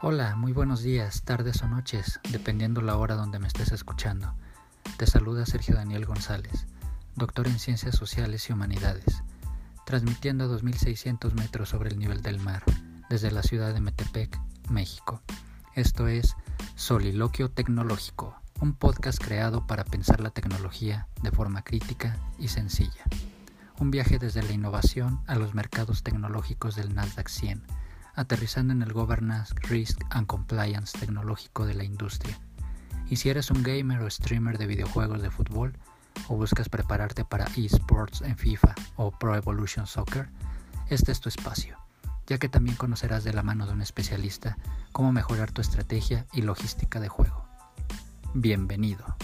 Hola, muy buenos días, tardes o noches, dependiendo la hora donde me estés escuchando. Te saluda Sergio Daniel González, doctor en Ciencias Sociales y Humanidades, transmitiendo a 2600 metros sobre el nivel del mar, desde la ciudad de Metepec, México. Esto es Soliloquio Tecnológico, un podcast creado para pensar la tecnología de forma crítica y sencilla. Un viaje desde la innovación a los mercados tecnológicos del Nasdaq 100 aterrizando en el Governance, Risk and Compliance tecnológico de la industria. Y si eres un gamer o streamer de videojuegos de fútbol, o buscas prepararte para esports en FIFA o Pro Evolution Soccer, este es tu espacio, ya que también conocerás de la mano de un especialista cómo mejorar tu estrategia y logística de juego. Bienvenido.